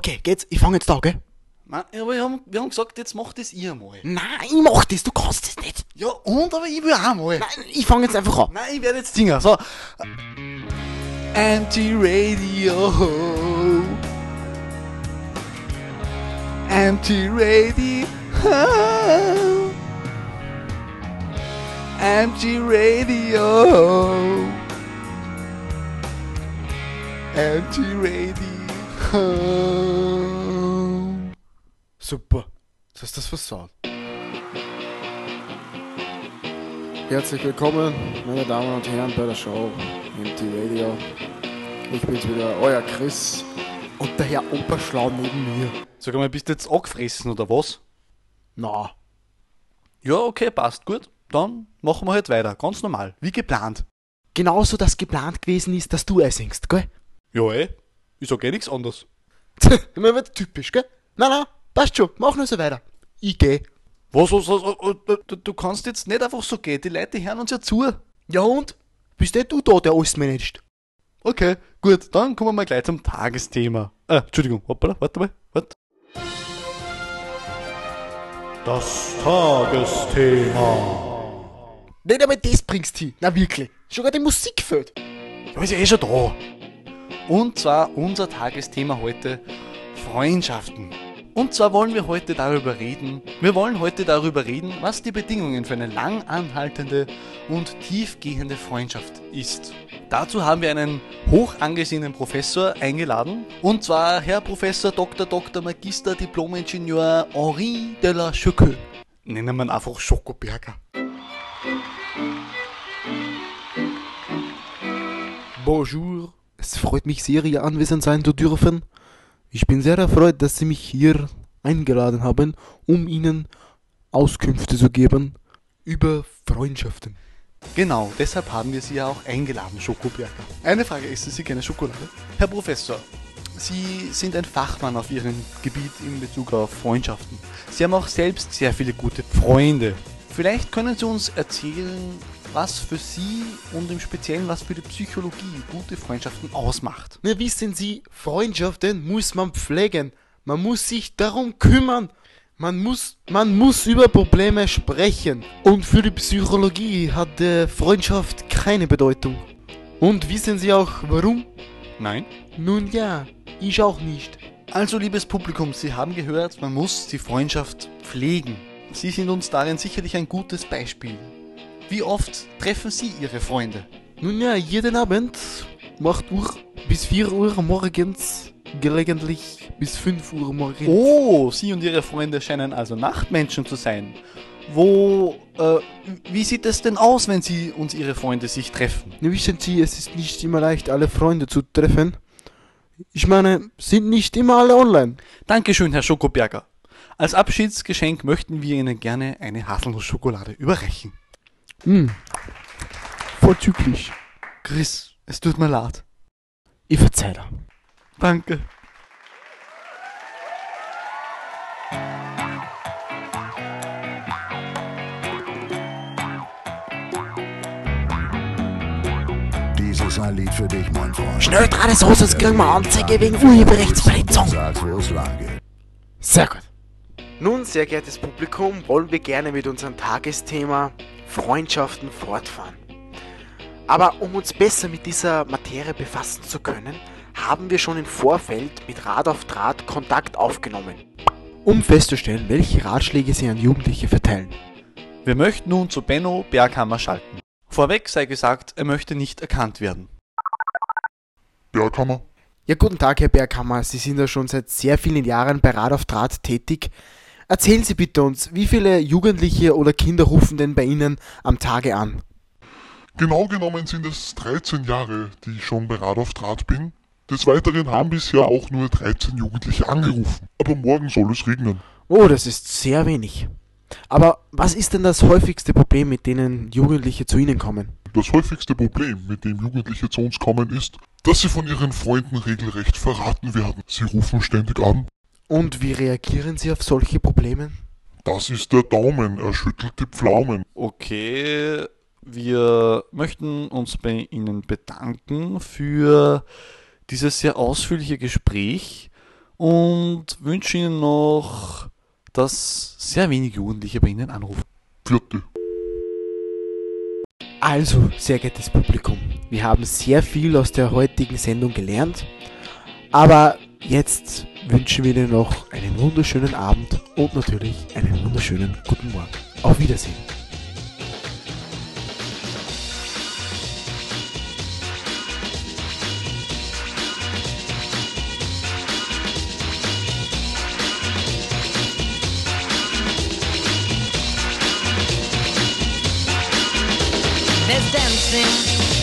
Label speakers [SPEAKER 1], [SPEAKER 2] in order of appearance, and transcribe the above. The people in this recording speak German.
[SPEAKER 1] Okay, geht's? Ich fange jetzt an, gell?
[SPEAKER 2] Nein, aber wir haben, wir haben gesagt, jetzt macht das ihr mal.
[SPEAKER 1] Nein, ich mach das, du kannst das nicht.
[SPEAKER 2] Ja, und aber ich will auch mal.
[SPEAKER 1] Nein, ich fange jetzt einfach an.
[SPEAKER 2] Nein, ich werde jetzt singen. So. Anti-Radio. Anti-Radio. Anti-Radio. Anti-Radio.
[SPEAKER 1] Super. Das ist das versaut. Herzlich willkommen, meine Damen und Herren, bei der Show MT Radio. Ich bin's wieder, euer Chris und der Herr Oberschlau neben mir.
[SPEAKER 2] Sag mal, bist du jetzt angefressen oder was?
[SPEAKER 1] Na,
[SPEAKER 2] Ja, okay, passt gut. Dann machen wir halt weiter. Ganz normal. Wie geplant.
[SPEAKER 1] genauso das geplant gewesen ist, dass du einsingst, gell?
[SPEAKER 2] Ja, eh. Ich sag eh nichts anderes.
[SPEAKER 1] Immer wieder typisch, gell? Nein, nein, passt schon, mach nur so weiter. Ich geh.
[SPEAKER 2] Was, was, was, du, du kannst jetzt nicht einfach so gehen. Die Leute hören uns ja zu.
[SPEAKER 1] Ja und? Bist eh du da, der alles managt?
[SPEAKER 2] Okay, gut. Dann kommen wir mal gleich zum Tagesthema. Äh, Entschuldigung. Hoppala, warte mal. Warte. Das Tagesthema.
[SPEAKER 1] Nicht einmal das bringst du hin. Na wirklich. Schon gerade die Musik fehlt.
[SPEAKER 2] Ja, ist ja eh schon da. Und zwar unser Tagesthema heute Freundschaften. Und zwar wollen wir heute darüber reden, wir wollen heute darüber reden, was die Bedingungen für eine lang anhaltende und tiefgehende Freundschaft ist. Dazu haben wir einen hoch angesehenen Professor eingeladen, und zwar Herr Professor Dr. Dr. Magister Diplom-Ingenieur Henri de la Choqueux. Nennen wir ihn einfach Schokoberger.
[SPEAKER 1] Bonjour. Es freut mich sehr, hier anwesend sein zu dürfen. Ich bin sehr erfreut, dass Sie mich hier eingeladen haben, um Ihnen Auskünfte zu geben über Freundschaften.
[SPEAKER 2] Genau, deshalb haben wir Sie ja auch eingeladen, Schokoberger. Eine Frage, essen Sie gerne Schokolade? Herr Professor, Sie sind ein Fachmann auf Ihrem Gebiet in Bezug auf Freundschaften. Sie haben auch selbst sehr viele gute Freunde. Vielleicht können Sie uns erzählen, was für Sie und im Speziellen was für die Psychologie gute Freundschaften ausmacht.
[SPEAKER 1] Na, wissen Sie, Freundschaften muss man pflegen. Man muss sich darum kümmern. Man muss, man muss über Probleme sprechen. Und für die Psychologie hat äh, Freundschaft keine Bedeutung. Und wissen Sie auch warum?
[SPEAKER 2] Nein?
[SPEAKER 1] Nun ja, ich auch nicht.
[SPEAKER 2] Also, liebes Publikum, Sie haben gehört, man muss die Freundschaft pflegen. Sie sind uns darin sicherlich ein gutes Beispiel. Wie oft treffen Sie Ihre Freunde?
[SPEAKER 1] Nun ja, jeden Abend, 8 Uhr bis 4 Uhr morgens, gelegentlich bis 5 Uhr morgens.
[SPEAKER 2] Oh, Sie und Ihre Freunde scheinen also Nachtmenschen zu sein. Wo, äh, wie sieht es denn aus, wenn Sie und Ihre Freunde sich treffen?
[SPEAKER 1] Wissen Sie, es ist nicht immer leicht, alle Freunde zu treffen. Ich meine, sind nicht immer alle online.
[SPEAKER 2] Dankeschön, Herr Schokoberger. Als Abschiedsgeschenk möchten wir Ihnen gerne eine Haselnussschokolade überreichen.
[SPEAKER 1] Hm, vorzüglich.
[SPEAKER 2] Chris, es tut mir leid.
[SPEAKER 1] Ich verzeih dir.
[SPEAKER 2] Danke.
[SPEAKER 3] Dies ist ein Lied für dich, mein Freund.
[SPEAKER 1] Schnell dran ist raus, sonst kriegen wir Anzeige wegen Urheberrechtsverletzung. Sehr gut. Nun, sehr geehrtes Publikum, wollen wir gerne mit unserem Tagesthema Freundschaften fortfahren. Aber um uns besser mit dieser Materie befassen zu können, haben wir schon im Vorfeld mit Rad auf Draht Kontakt aufgenommen, um festzustellen, welche Ratschläge sie an Jugendliche verteilen.
[SPEAKER 2] Wir möchten nun zu Benno Berghammer schalten. Vorweg sei gesagt, er möchte nicht erkannt werden.
[SPEAKER 3] Berghammer?
[SPEAKER 1] Ja, guten Tag, Herr Berghammer. Sie sind ja schon seit sehr vielen Jahren bei Rad auf Draht tätig. Erzählen Sie bitte uns, wie viele Jugendliche oder Kinder rufen denn bei Ihnen am Tage an?
[SPEAKER 4] Genau genommen sind es 13 Jahre, die ich schon bei Rad auf Draht bin. Des Weiteren haben bisher auch nur 13 Jugendliche angerufen. Aber morgen soll es regnen.
[SPEAKER 1] Oh, das ist sehr wenig. Aber was ist denn das häufigste Problem, mit denen Jugendliche zu Ihnen kommen?
[SPEAKER 4] Das häufigste Problem, mit dem Jugendliche zu uns kommen, ist, dass sie von ihren Freunden regelrecht verraten werden. Sie rufen ständig an.
[SPEAKER 1] Und wie reagieren Sie auf solche Probleme?
[SPEAKER 4] Das ist der Daumen, er schüttelt die Pflaumen.
[SPEAKER 2] Okay, wir möchten uns bei Ihnen bedanken für dieses sehr ausführliche Gespräch und wünsche Ihnen noch, dass sehr wenig Jugendliche bei Ihnen anrufen.
[SPEAKER 4] Vierte.
[SPEAKER 1] Also, sehr geehrtes Publikum, wir haben sehr viel aus der heutigen Sendung gelernt, aber jetzt wünschen wir Ihnen noch einen wunderschönen Abend und natürlich einen wunderschönen guten Morgen. Auf Wiedersehen.
[SPEAKER 5] There's dancing